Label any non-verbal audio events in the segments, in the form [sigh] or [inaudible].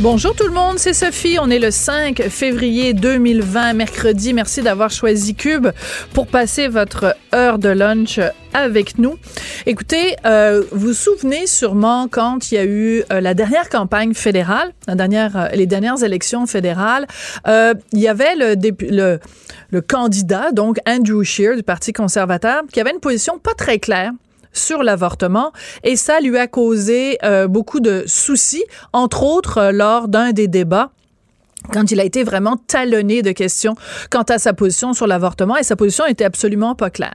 Bonjour tout le monde, c'est Sophie. On est le 5 février 2020, mercredi. Merci d'avoir choisi Cube pour passer votre heure de lunch avec nous. Écoutez, euh, vous vous souvenez sûrement quand il y a eu euh, la dernière campagne fédérale, la dernière, euh, les dernières élections fédérales, euh, il y avait le, le, le candidat, donc Andrew Scheer du Parti conservateur, qui avait une position pas très claire sur l'avortement et ça lui a causé euh, beaucoup de soucis, entre autres euh, lors d'un des débats quand il a été vraiment talonné de questions quant à sa position sur l'avortement et sa position était absolument pas claire.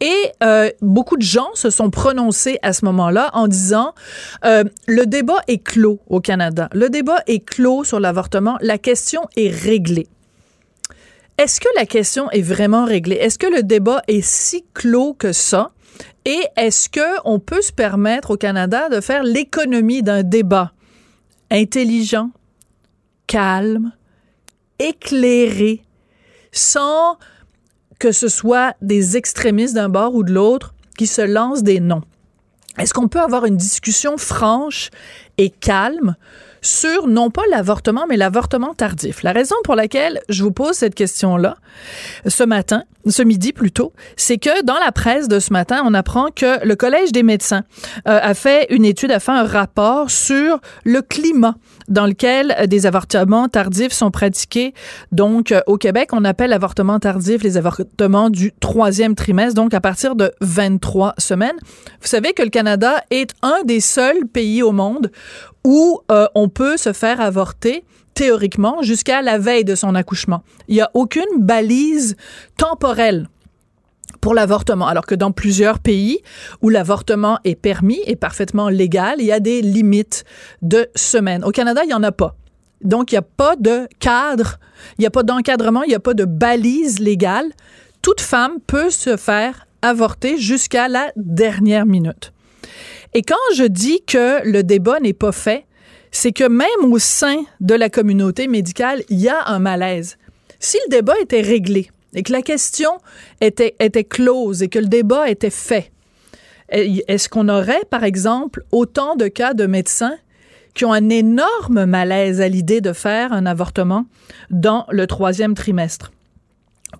Et euh, beaucoup de gens se sont prononcés à ce moment-là en disant euh, le débat est clos au Canada. Le débat est clos sur l'avortement. La question est réglée. Est-ce que la question est vraiment réglée? Est-ce que le débat est si clos que ça? Et est-ce que on peut se permettre au Canada de faire l'économie d'un débat intelligent, calme, éclairé, sans que ce soit des extrémistes d'un bord ou de l'autre qui se lancent des noms? Est-ce qu'on peut avoir une discussion franche et calme sur non pas l'avortement, mais l'avortement tardif. La raison pour laquelle je vous pose cette question-là ce matin, ce midi plutôt, c'est que dans la presse de ce matin, on apprend que le Collège des médecins euh, a fait une étude, a fait un rapport sur le climat dans lequel des avortements tardifs sont pratiqués. Donc, euh, au Québec, on appelle l'avortement tardif les avortements du troisième trimestre, donc à partir de 23 semaines. Vous savez que le Canada est un des seuls pays au monde où euh, on peut se faire avorter théoriquement jusqu'à la veille de son accouchement. Il n'y a aucune balise temporelle pour l'avortement, alors que dans plusieurs pays où l'avortement est permis et parfaitement légal, il y a des limites de semaines. Au Canada, il n'y en a pas. Donc, il n'y a pas de cadre, il n'y a pas d'encadrement, il n'y a pas de balise légale. Toute femme peut se faire avorter jusqu'à la dernière minute. Et quand je dis que le débat n'est pas fait, c'est que même au sein de la communauté médicale, il y a un malaise. Si le débat était réglé et que la question était, close et que le débat était fait, est-ce qu'on aurait, par exemple, autant de cas de médecins qui ont un énorme malaise à l'idée de faire un avortement dans le troisième trimestre?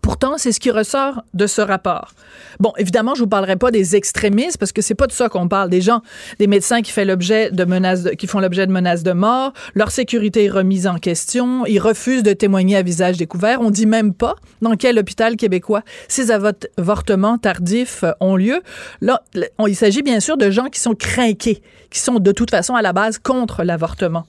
Pourtant, c'est ce qui ressort de ce rapport. Bon, évidemment, je vous parlerai pas des extrémistes parce que c'est pas de ça qu'on parle. Des gens, des médecins qui font l'objet de menaces, de mort, leur sécurité est remise en question, ils refusent de témoigner à visage découvert. On dit même pas dans quel hôpital québécois ces avortements tardifs ont lieu. Là, il s'agit bien sûr de gens qui sont craqués, qui sont de toute façon à la base contre l'avortement.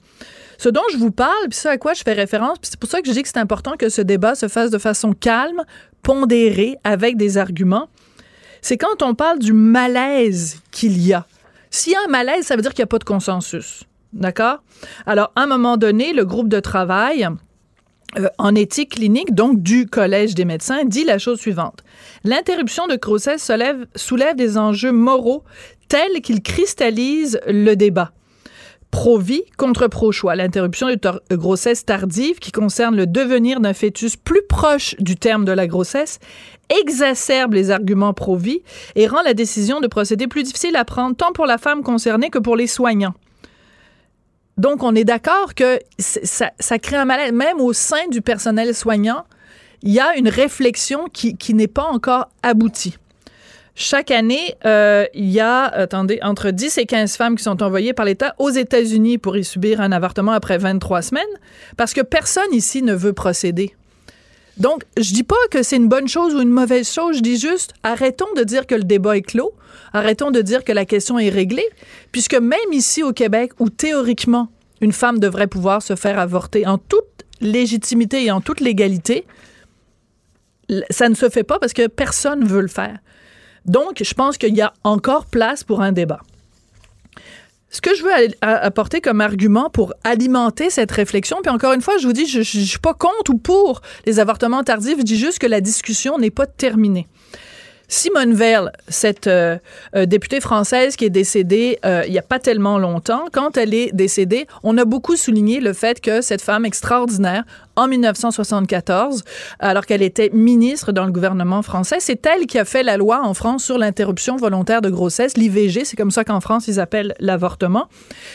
Ce dont je vous parle, puis ce à quoi je fais référence, puis c'est pour ça que je dis que c'est important que ce débat se fasse de façon calme, pondérée, avec des arguments, c'est quand on parle du malaise qu'il y a. S'il y a un malaise, ça veut dire qu'il n'y a pas de consensus. D'accord? Alors, à un moment donné, le groupe de travail euh, en éthique clinique, donc du Collège des médecins, dit la chose suivante. L'interruption de grossesse soulève, soulève des enjeux moraux tels qu'ils cristallisent le débat pro-vie contre pro-choix. L'interruption de grossesse tardive, qui concerne le devenir d'un fœtus plus proche du terme de la grossesse, exacerbe les arguments pro-vie et rend la décision de procéder plus difficile à prendre tant pour la femme concernée que pour les soignants. Donc, on est d'accord que ça, crée un malaise. Même au sein du personnel soignant, il y a une réflexion qui n'est pas encore aboutie. Chaque année, euh, il y a, attendez, entre 10 et 15 femmes qui sont envoyées par l'État aux États-Unis pour y subir un avortement après 23 semaines, parce que personne ici ne veut procéder. Donc, je dis pas que c'est une bonne chose ou une mauvaise chose, je dis juste arrêtons de dire que le débat est clos, arrêtons de dire que la question est réglée, puisque même ici au Québec, où théoriquement une femme devrait pouvoir se faire avorter en toute légitimité et en toute légalité, ça ne se fait pas parce que personne veut le faire. Donc, je pense qu'il y a encore place pour un débat. Ce que je veux apporter comme argument pour alimenter cette réflexion, puis encore une fois, je vous dis, je, ne suis pas contre ou pour les avortements tardifs, je dis juste que la discussion n'est pas terminée. Simone Veil, cette euh, euh, députée française qui est décédée euh, il n'y a pas tellement longtemps, quand elle est décédée, on a beaucoup souligné le fait que cette femme extraordinaire, en 1974, alors qu'elle était ministre dans le gouvernement français, c'est elle qui a fait la loi en France sur l'interruption volontaire de grossesse, l'IVG, c'est comme ça qu'en France ils appellent l'avortement.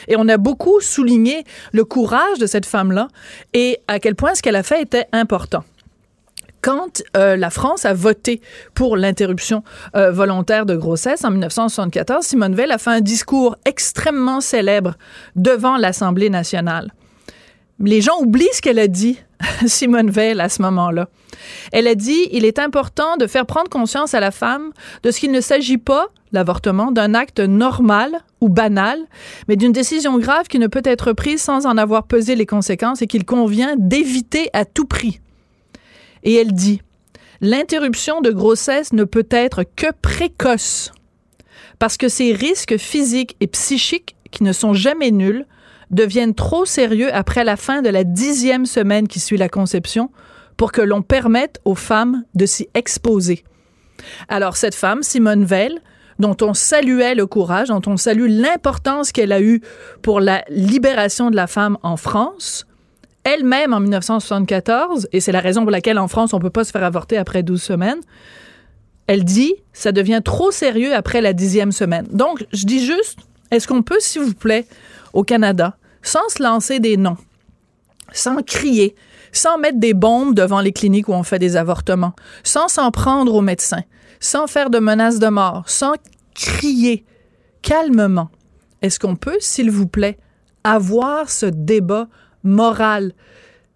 Et on a beaucoup souligné le courage de cette femme-là et à quel point ce qu'elle a fait était important quand euh, la France a voté pour l'interruption euh, volontaire de grossesse en 1974, Simone Veil a fait un discours extrêmement célèbre devant l'Assemblée nationale. Les gens oublient ce qu'elle a dit, [laughs] Simone Veil, à ce moment-là. Elle a dit il est important de faire prendre conscience à la femme de ce qu'il ne s'agit pas, l'avortement, d'un acte normal ou banal, mais d'une décision grave qui ne peut être prise sans en avoir pesé les conséquences et qu'il convient d'éviter à tout prix. Et elle dit, l'interruption de grossesse ne peut être que précoce parce que ces risques physiques et psychiques qui ne sont jamais nuls deviennent trop sérieux après la fin de la dixième semaine qui suit la conception pour que l'on permette aux femmes de s'y exposer. Alors cette femme, Simone Veil, dont on saluait le courage, dont on salue l'importance qu'elle a eue pour la libération de la femme en France, elle-même en 1974, et c'est la raison pour laquelle en France on peut pas se faire avorter après 12 semaines, elle dit ça devient trop sérieux après la dixième semaine. Donc, je dis juste, est-ce qu'on peut, s'il vous plaît, au Canada, sans se lancer des noms, sans crier, sans mettre des bombes devant les cliniques où on fait des avortements, sans s'en prendre aux médecins, sans faire de menaces de mort, sans crier calmement, est-ce qu'on peut, s'il vous plaît, avoir ce débat moral,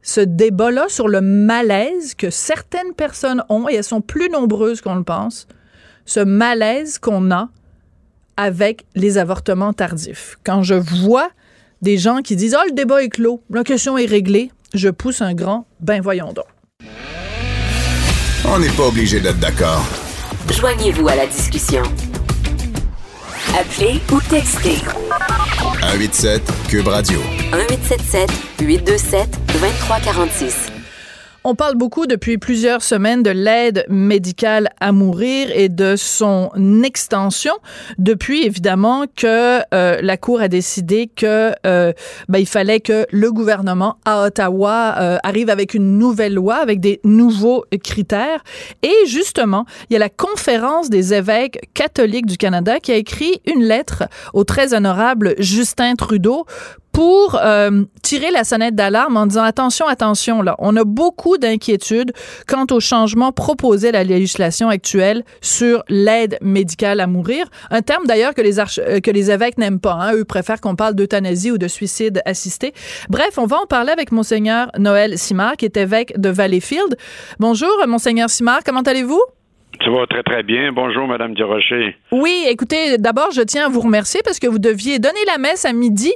ce débat-là sur le malaise que certaines personnes ont, et elles sont plus nombreuses qu'on le pense, ce malaise qu'on a avec les avortements tardifs. Quand je vois des gens qui disent, oh, le débat est clos, la question est réglée, je pousse un grand, ben voyons donc. On n'est pas obligé d'être d'accord. Joignez-vous à la discussion. Appelez ou textez. 187 Cube Radio. 1877 827 2346. On parle beaucoup depuis plusieurs semaines de l'aide médicale à mourir et de son extension. Depuis évidemment que euh, la Cour a décidé que euh, ben, il fallait que le gouvernement à Ottawa euh, arrive avec une nouvelle loi avec des nouveaux critères. Et justement il y a la conférence des évêques catholiques du Canada qui a écrit une lettre au très honorable Justin Trudeau pour euh, tirer la sonnette d'alarme en disant attention, attention, là, on a beaucoup d'inquiétudes quant aux changements proposés à la législation actuelle sur l'aide médicale à mourir. Un terme d'ailleurs que les euh, que les évêques n'aiment pas. Hein. Eux préfèrent qu'on parle d'euthanasie ou de suicide assisté. Bref, on va en parler avec monseigneur Noël Simard, qui est évêque de Valleyfield. Bonjour, monseigneur Simard, comment allez-vous? Ça va très, très bien. Bonjour, Madame Durocher. Oui, écoutez, d'abord, je tiens à vous remercier parce que vous deviez donner la messe à midi,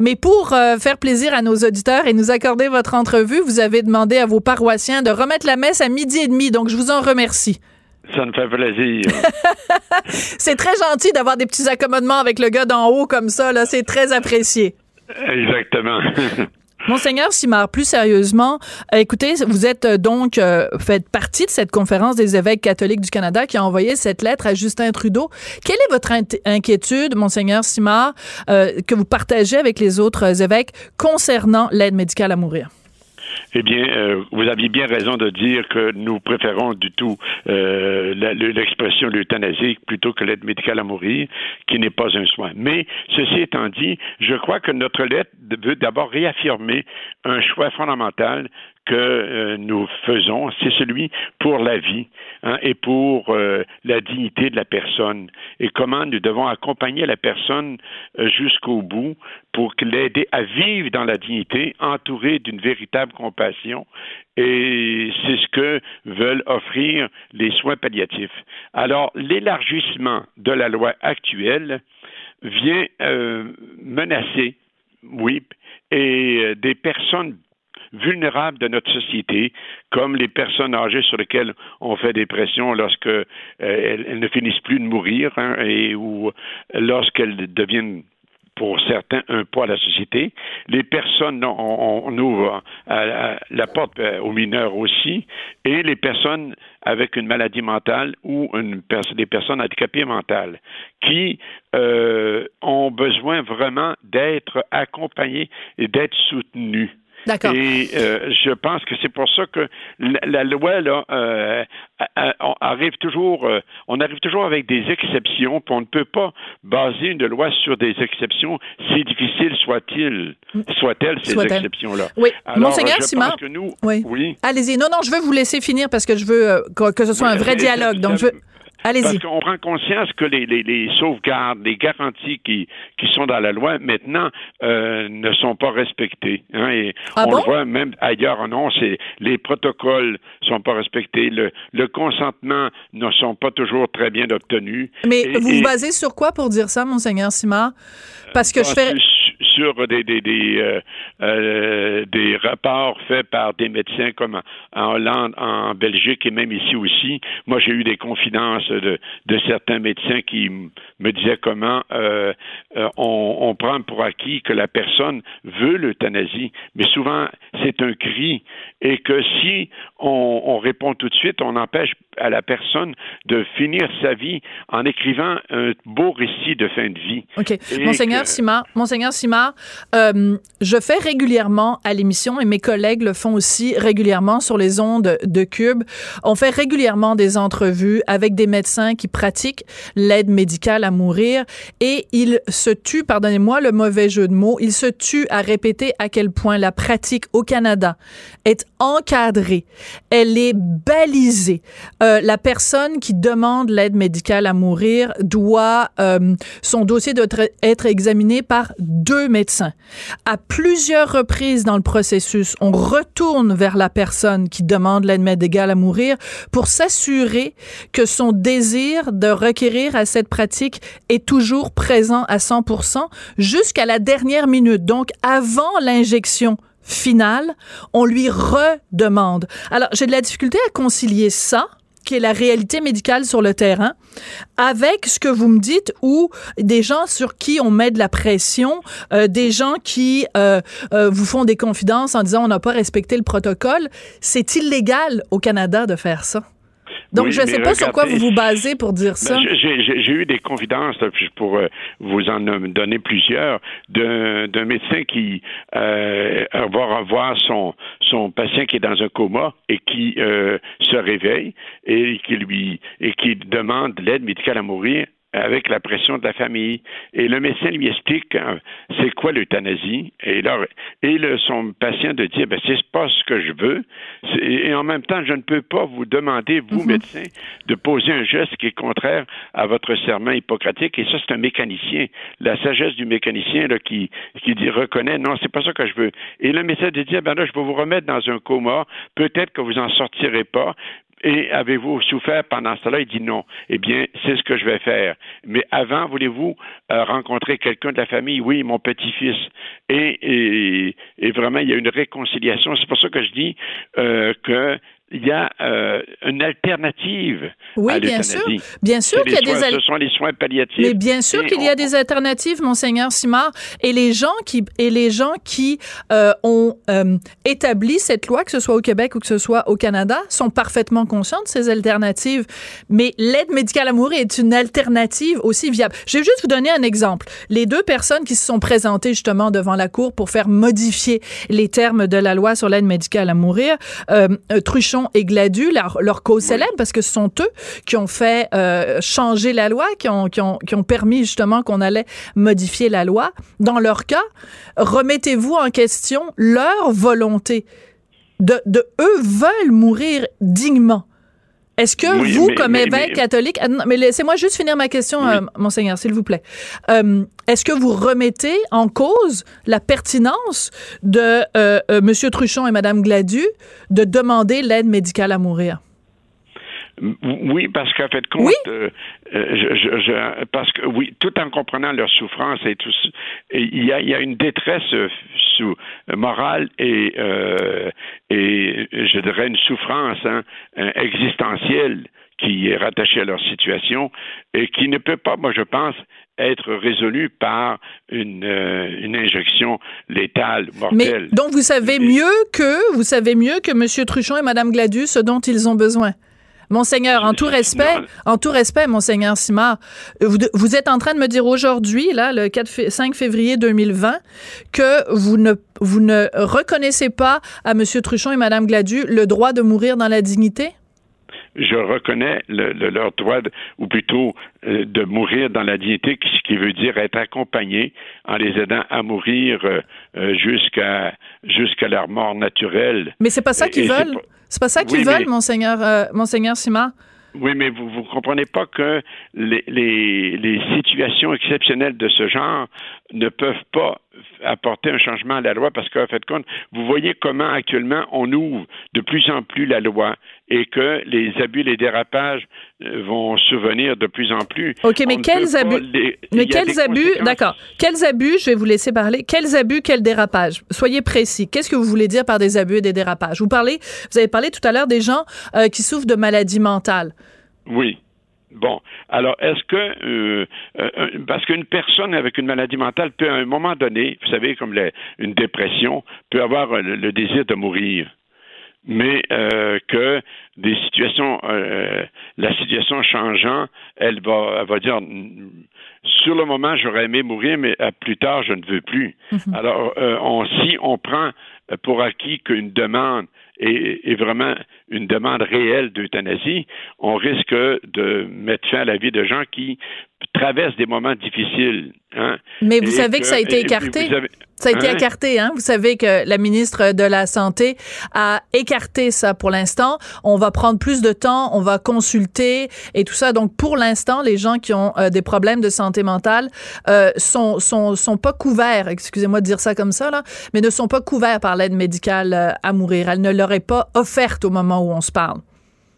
mais pour euh, faire plaisir à nos auditeurs et nous accorder votre entrevue, vous avez demandé à vos paroissiens de remettre la messe à midi et demi, donc je vous en remercie. Ça me fait plaisir. [laughs] c'est très gentil d'avoir des petits accommodements avec le gars d'en haut comme ça, là. C'est très apprécié. Exactement. [laughs] Monseigneur Simard, plus sérieusement, euh, écoutez, vous êtes euh, donc euh, faites partie de cette conférence des évêques catholiques du Canada qui a envoyé cette lettre à Justin Trudeau. Quelle est votre inquiétude, Monseigneur Simard, que vous partagez avec les autres évêques concernant l'aide médicale à mourir? Eh bien, euh, vous aviez bien raison de dire que nous préférons du tout euh, l'expression l'euthanasie plutôt que l'aide médicale à mourir, qui n'est pas un soin. Mais ceci étant dit, je crois que notre lettre veut d'abord réaffirmer un choix fondamental que euh, nous faisons, c'est celui pour la vie hein, et pour euh, la dignité de la personne et comment nous devons accompagner la personne euh, jusqu'au bout pour l'aider à vivre dans la dignité, entourée d'une véritable compassion. Et c'est ce que veulent offrir les soins palliatifs. Alors, l'élargissement de la loi actuelle vient menacer, oui, et des personnes vulnérables de notre société, comme les personnes âgées sur lesquelles on fait des pressions lorsque euh, elles, ne finissent plus de mourir hein, et ou lorsqu'elles deviennent pour certains un poids à la société. Les personnes, on, ouvre la porte aux mineurs aussi, et les personnes avec une maladie mentale ou des personnes handicapées mentales qui euh, ont besoin vraiment d'être accompagnées et d'être soutenues. Et euh, je pense que c'est pour ça que la, loi là euh, arrive toujours, euh, on arrive toujours avec des exceptions. Puis on ne peut pas baser une loi sur des exceptions, si difficile soit-il, soit-elle ces exceptions-là. Oui, Monseigneur Simon. oui. oui. Allez-y. Non, non, je veux vous laisser finir parce que je veux que, ce soit un vrai dialogue. Donc je veux. Parce qu'on prend conscience que les, les, les, sauvegardes, les garanties qui, qui sont dans la loi maintenant euh, ne sont pas respectées. Hein, et ah on le voit même ailleurs, non, c'est les protocoles sont pas respectés, le, le consentement ne sont pas toujours très bien obtenus. Mais vous vous basez sur quoi pour dire ça, monseigneur Simard? Parce que je fais sur des des des, euh, euh, des rapports faits par des médecins comme en Hollande, en Belgique et même ici aussi. Moi, j'ai eu des confidences de, de certains médecins qui me disaient comment euh, on, on prend pour acquis que la personne veut l'euthanasie, mais souvent c'est un cri et que si on, on répond tout de suite, on empêche à la personne de finir sa vie en écrivant un beau récit de fin de vie. OK. Monseigneur Simard, Monseigneur Simard, euh, je fais régulièrement à l'émission et mes collègues le font aussi régulièrement sur les ondes de Cube. On fait régulièrement des entrevues avec des médecins qui pratiquent l'aide médicale à mourir et ils se tuent, pardonnez-moi le mauvais jeu de mots, ils se tuent à répéter à quel point la pratique au Canada est encadrée, elle est balisée. Euh, la personne qui demande l'aide médicale à mourir doit, euh, son dossier doit être examiné par deux médecins. À plusieurs reprises dans le processus, on retourne vers la personne qui demande l'aide médicale à mourir pour s'assurer que son désir de requérir à cette pratique est toujours présent à 100% jusqu'à la dernière minute, donc avant l'injection finale, on lui redemande. Alors, j'ai de la difficulté à concilier ça qui est la réalité médicale sur le terrain, avec ce que vous me dites, ou des gens sur qui on met de la pression, euh, des gens qui euh, euh, vous font des confidences en disant on n'a pas respecté le protocole. C'est illégal au Canada de faire ça. Donc, je ne sais pas sur quoi vous vous basez pour dire ben, ça. J'ai eu des confidences, pour vous en donner plusieurs, d'un médecin qui euh, va revoir son, son patient qui est dans un coma et qui euh, se réveille et qui lui et qui demande l'aide médicale à mourir avec la pression de la famille. Et le médecin lui explique euh, c'est quoi l'euthanasie? Et, là, et le, son patient de dire ben, c'est pas ce que je veux. Et en même temps, je ne peux pas vous demander, vous, mhm. médecin, de poser un geste qui est contraire à votre serment hippocratique. Et ça, c'est un mécanicien. La sagesse du mécanicien là, qui, qui dit reconnaît non, c'est pas ça que je veux. Et le médecin de dire ben là, je vais vous remettre dans un coma. Peut-être que vous en sortirez pas, et avez-vous souffert pendant cela? Il dit non. Eh bien, c'est ce que je vais faire. Mais avant, voulez-vous euh, rencontrer quelqu'un de la famille? Oui, mon petit-fils. Et, et, vraiment, il y a une réconciliation. C'est pour ça que je dis euh, que il y a euh, une alternative oui, bien sûr. Bien sûr qu'il y a des ce sont les soins palliatifs. Mais bien sûr qu'il y a des alternatives, monseigneur Simard, et les gens qui et les gens qui euh, ont euh, établi cette loi, que ce soit au Québec ou que ce soit au Canada, sont parfaitement conscients de ces alternatives. Mais l'aide médicale à mourir est une alternative aussi viable. Je vais juste vous donner un exemple. Les deux personnes qui se sont présentées justement devant la cour pour faire modifier les termes de la loi sur l'aide médicale à mourir, Truchon et Gladu, leur, cause célèbre, parce que ce sont eux qui ont fait euh, changer la loi, qui ont, qui ont, qui ont permis justement qu'on allait modifier la loi. Dans leur cas, remettez-vous en question leur volonté. De, de eux veulent mourir dignement. Est-ce que vous, comme évêque catholique, ah, mais laissez-moi juste finir ma question, euh, monseigneur, s'il vous plaît. Euh, est-ce que vous remettez en cause la pertinence de euh, Monsieur Truchon et Madame Gladu de demander l'aide médicale à mourir? Oui, parce qu'en fait, compte, euh, je, parce que oui, tout en comprenant leur souffrance et tout, il y a, il y a une détresse euh, sous, morale et euh, et je dirais une souffrance hein, existentielle qui est rattaché à leur situation et qui ne peut pas, moi je pense, être résolu par une, euh, une injection létale, mortelle. Mais donc vous savez mieux que vous savez mieux que M. Truchon et Mme Gladue ce dont ils ont besoin? Monseigneur, en tout respect, en tout respect, Monseigneur Simard, vous, vous, êtes en train de me dire aujourd'hui, là, le 4 5 février 2020, que vous ne, vous ne reconnaissez pas à M. Truchon et Mme Gladue le droit de mourir dans la dignité? Je reconnais le, leur droit, ou plutôt euh, de mourir dans la dignité, ce qui veut dire être accompagné en les aidant à mourir euh, euh, jusqu'à jusqu'à leur mort naturelle. Mais c'est pas ça qu'ils veulent? C'est pas ça qu'ils veulent, monseigneur, monseigneur Simard? Oui, mais vous ne comprenez pas que les, les, les, situations exceptionnelles de ce genre ne peuvent pas apporter un changement à la loi parce qu'en fait compte, vous voyez comment actuellement on ouvre de plus en plus la loi et que les abus, les dérapages euh, vont survenir de plus en plus. OK, mais quels abus? mais quels abus, d'accord. Quels abus, je vais vous laisser parler, quels abus, quels dérapages? Soyez précis. Qu'est-ce que vous voulez dire par des abus et des dérapages? Vous parlez, vous avez parlé tout à l'heure des gens euh, qui souffrent de maladies mentales. Oui. Bon, alors est-ce que euh, euh, parce qu'une personne avec une maladie mentale peut à un moment donné, vous savez, comme une dépression, peut avoir le, désir de mourir, mais euh, que des situations, la situation changeant, elle va, elle va dire sur le moment j'aurais aimé mourir, mais plus tard je ne veux plus. Mm-hmm. Alors on, si on prend pour acquis qu'une demande est, vraiment une demande réelle d'euthanasie, on risque de mettre fin à la vie de gens qui traversent des moments difficiles. Hein? Mais vous savez que, ça a été écarté. ça a été hein? écarté, hein? Vous savez que la ministre de la Santé a écarté ça pour l'instant. On va prendre plus de temps, on va consulter et tout ça. Donc, pour l'instant, les gens qui ont euh, des problèmes de santé mentale euh, sont, sont, sont pas couverts, excusez-moi de dire ça comme ça, là, mais ne sont pas couverts par l'aide médicale euh, à mourir. Elle ne leur est pas offerte au moment où on se parle.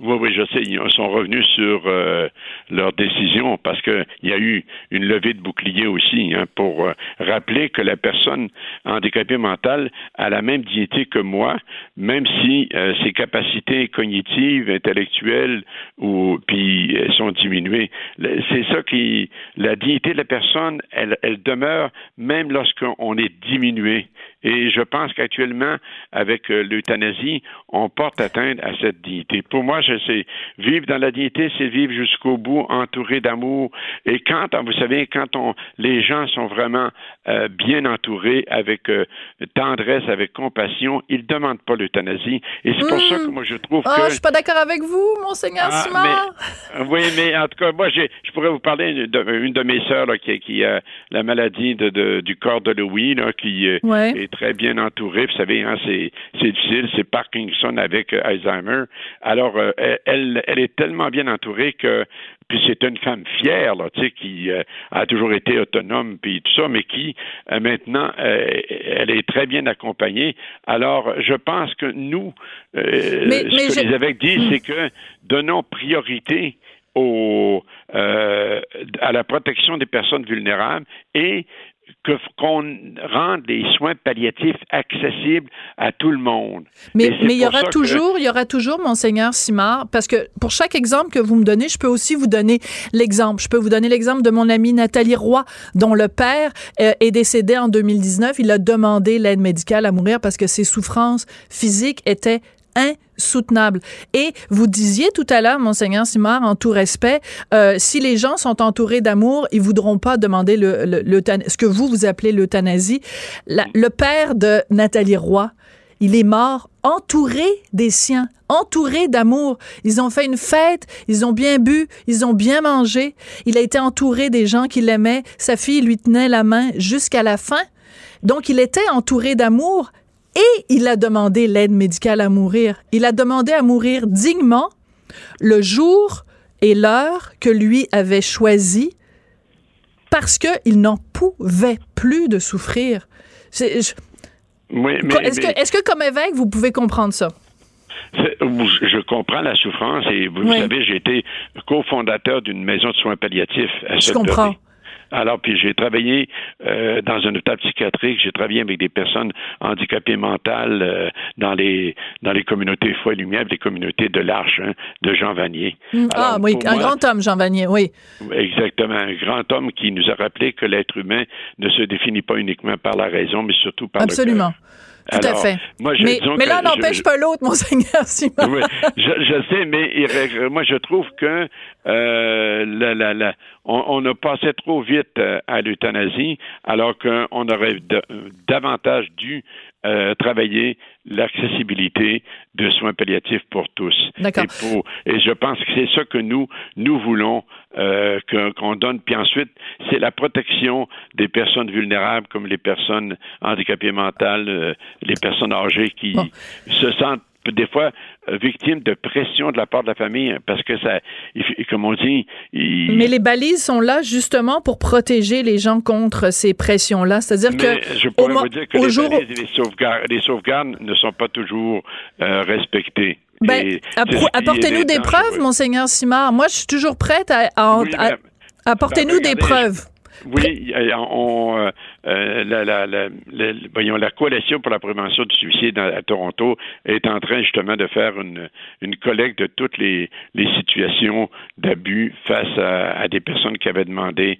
Oui, oui, je sais. Ils sont revenus sur euh, leur décision parce qu'il y a eu une levée de bouclier aussi hein, pour euh, rappeler que la personne handicapée mentale a la même dignité que moi, même si euh, ses capacités cognitives, intellectuelles ou puis elles sont diminuées. C'est ça qui la dignité de la personne, elle, elle demeure même lorsqu'on est diminué. Et je pense qu'actuellement, avec l'euthanasie, on porte atteinte à cette dignité. Pour moi, c'est vivre dans la dignité, c'est vivre jusqu'au bout, entouré d'amour. Et quand, vous savez, quand on, les gens sont vraiment euh, bien entourés, avec euh, tendresse, avec compassion, ils ne demandent pas l'euthanasie. Et c'est pour ça que moi je trouve oh, que. Je suis pas d'accord avec vous, monseigneur ah, Simard. Euh, oui, mais en tout cas, moi, je pourrais vous parler d'une de, de, mes sœurs qui, qui, a la maladie de, du corps de Louis, là, qui est très bien entourée. Vous savez, hein, c'est difficile, c'est Parkinson avec Alzheimer. Alors, elle, elle est tellement bien entourée que puis c'est une femme fière, là, tu sais, qui euh, a toujours été autonome, puis tout ça, mais qui euh, maintenant, euh, elle est très bien accompagnée. Alors, je pense que nous, ce que les évêques disent, hmm. c'est que donnons priorité au, à la protection des personnes vulnérables et qu'on rende les soins palliatifs accessibles à tout le monde. Mais, mais il y aura toujours, il y aura toujours, monseigneur Simard, parce que pour chaque exemple que vous me donnez, je peux aussi vous donner l'exemple. Je peux vous donner l'exemple de mon amie Nathalie Roy, dont le père euh, est décédé en 2019. Il a demandé l'aide médicale à mourir parce que ses souffrances physiques étaient insoutenable. Et vous disiez tout à l'heure, monseigneur Simard, en tout respect, euh, si les gens sont entourés d'amour, ils voudront pas demander le, le, ce que vous vous appelez l'euthanasie. Le père de Nathalie Roy, il est mort entouré des siens, entouré d'amour. Ils ont fait une fête, ils ont bien bu, ils ont bien mangé. Il a été entouré des gens qui l'aimaient. Sa fille lui tenait la main jusqu'à la fin. Donc, il était entouré d'amour et il a demandé l'aide médicale à mourir. Il a demandé à mourir dignement le jour et l'heure que lui avait choisi parce qu'il n'en pouvait plus de souffrir. Est-ce que, comme évêque, vous pouvez comprendre ça? Je comprends la souffrance et vous savez, j'ai été cofondateur d'une maison de soins palliatifs à Je comprends. Alors, puis j'ai travaillé euh, dans un hôpital psychiatrique, j'ai travaillé avec des personnes handicapées mentales euh, dans les dans les communautés Foi et Lumière, les communautés de l'Arche, hein, de Jean Vanier. Mm. ah oui, un grand homme, Jean Vanier, oui. Exactement, un grand homme qui nous a rappelé que l'être humain ne se définit pas uniquement par la raison, mais surtout par Absolument. Tout à fait. Moi, je, mais, mais l'un n'empêche pas l'autre, [laughs] monseigneur Simon. Oui, je, je, sais, mais moi, je trouve que euh, la, la, la, on, on, a passé trop vite euh, à l'euthanasie, alors qu'on aurait davantage dû euh, travailler l'accessibilité de soins palliatifs pour tous. D'accord. Et, et, je pense que c'est ça que nous nous voulons euh, qu'on donne. Puis ensuite, c'est la protection des personnes vulnérables comme les personnes handicapées mentales, euh, les personnes âgées qui se sentent des fois euh, victimes de pression de la part de la famille parce que ça, comme on dit. Mais les balises sont là justement pour protéger les gens contre ces pressions-là. C'est-à-dire que. Je pourrais vous dire que les, jour... et les sauvegardes, ne sont pas toujours euh, respectées. Ben, apportez-nous des preuves, Monseigneur Simard. Moi, je suis toujours prête à, apporter-nous des preuves. Oui, on, euh, euh, la, la, la, voyons, la coalition pour la prévention du suicide à, Toronto est en train justement de faire une, une collecte de toutes les, les situations d'abus face à, à, des personnes qui avaient demandé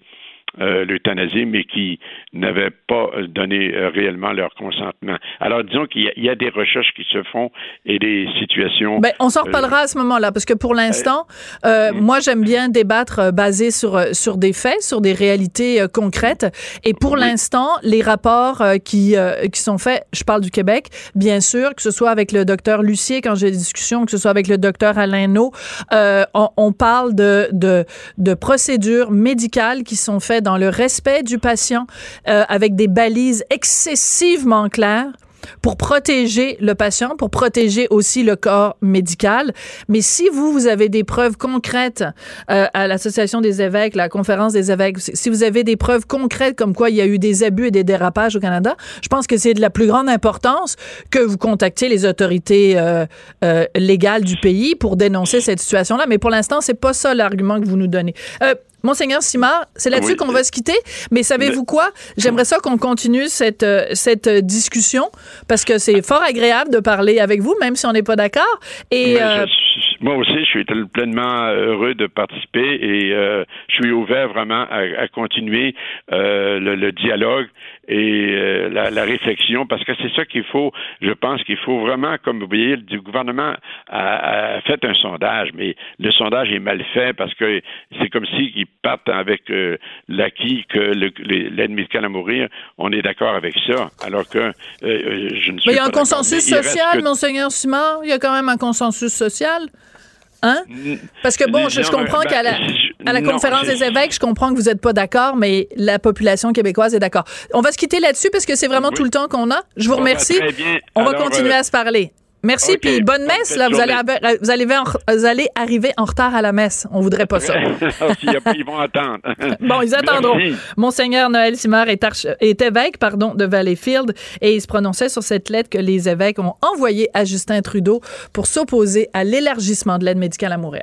euh, l'euthanasie, mais qui n'avaient pas donné euh, réellement leur consentement. Alors, disons qu'il y, a des recherches qui se font et des situations. Ben, on s'en reparlera à ce moment-là, parce que pour l'instant, euh, mm. moi, j'aime bien débattre basé sur sur des faits, sur des réalités concrètes. Et pour l'instant, les rapports qui qui sont faits, je parle du Québec, bien sûr, que ce soit avec le docteur Lucier quand j'ai des discussions, que ce soit avec le docteur Alain on, on, parle de, de de procédures médicales qui sont faites dans le respect du patient, euh, avec des balises excessivement claires pour protéger le patient, pour protéger aussi le corps médical. Mais si vous, vous avez des preuves concrètes euh, à l'Association des évêques, la conférence des évêques, si vous avez des preuves concrètes comme quoi il y a eu des abus et des dérapages au Canada, je pense que c'est de la plus grande importance que vous contactiez les autorités euh, légales du pays pour dénoncer cette situation-là. Mais pour l'instant, c'est pas ça l'argument que vous nous donnez. Monseigneur Simard, c'est là-dessus qu'on va se quitter. Mais savez-vous quoi? J'aimerais ça qu'on continue cette, euh, cette discussion parce que c'est fort agréable de parler avec vous, même si on n'est pas d'accord. Et euh, moi aussi, je suis pleinement heureux de participer et euh, je suis ouvert vraiment à, continuer le, le, dialogue et euh, la, la, réflexion, parce que c'est ça qu'il faut, je pense qu'il faut vraiment, comme vous voyez, le gouvernement a, a, fait un sondage, mais le sondage est mal fait parce que c'est comme s'ils partent avec euh, l'acquis que l'aide médicale à mourir, on est d'accord avec ça, alors que euh, je ne suis Mais il y a un consensus social, Monseigneur Simard, il y a quand même un consensus social. Hein? Parce que bon, je, comprends qu'à la, à la conférence des évêques, je comprends que vous n'êtes pas d'accord, mais la population québécoise est d'accord. On va se quitter là-dessus parce que c'est vraiment tout le temps qu'on a. Je vous remercie. On va continuer euh, à se parler. Merci, puis bonne messe. Là, vous allez, vous, allez, vous allez arriver en retard à la messe. On voudrait pas ça. [laughs] ils vont attendre. [laughs] bon, ils attendront. Monseigneur Noël Simard est, est, évêque pardon, de Valleyfield et il se prononçait sur cette lettre que les évêques ont envoyée à Justin Trudeau pour s'opposer à l'élargissement de l'aide médicale à mourir.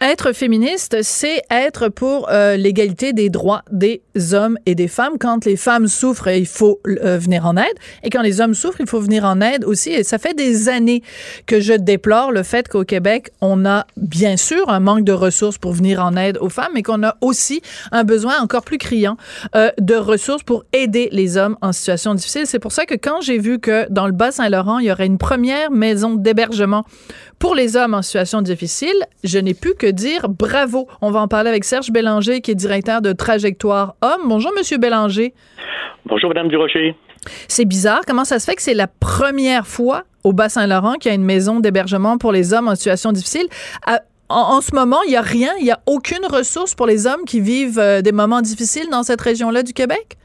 Être féministe, c'est être pour euh, l'égalité des droits des hommes et des femmes. Quand les femmes souffrent, il faut euh, venir en aide. Et quand les hommes souffrent, il faut venir en aide aussi. Et ça fait des années que je déplore le fait qu'au Québec, on a bien sûr un manque de ressources pour venir en aide aux femmes, mais qu'on a aussi un besoin encore plus criant euh, de ressources pour aider les hommes en situation difficile. C'est pour ça que quand j'ai vu que dans le Bas-Saint-Laurent, il y aurait une première maison d'hébergement pour les hommes en situation difficile, je n'ai pu que dire bravo. On va en parler avec Serge Bélanger, qui est directeur de Trajectoire Homme. Bonjour, Monsieur Bélanger. Bonjour, Madame Durocher. C'est bizarre. Comment ça se fait que c'est la première fois au Bas-Saint-Laurent qu'il y a une maison d'hébergement pour les hommes en situation difficile? en, ce moment, il n'y a rien, il n'y a aucune ressource pour les hommes qui vivent euh, des moments difficiles dans cette région-là du Québec?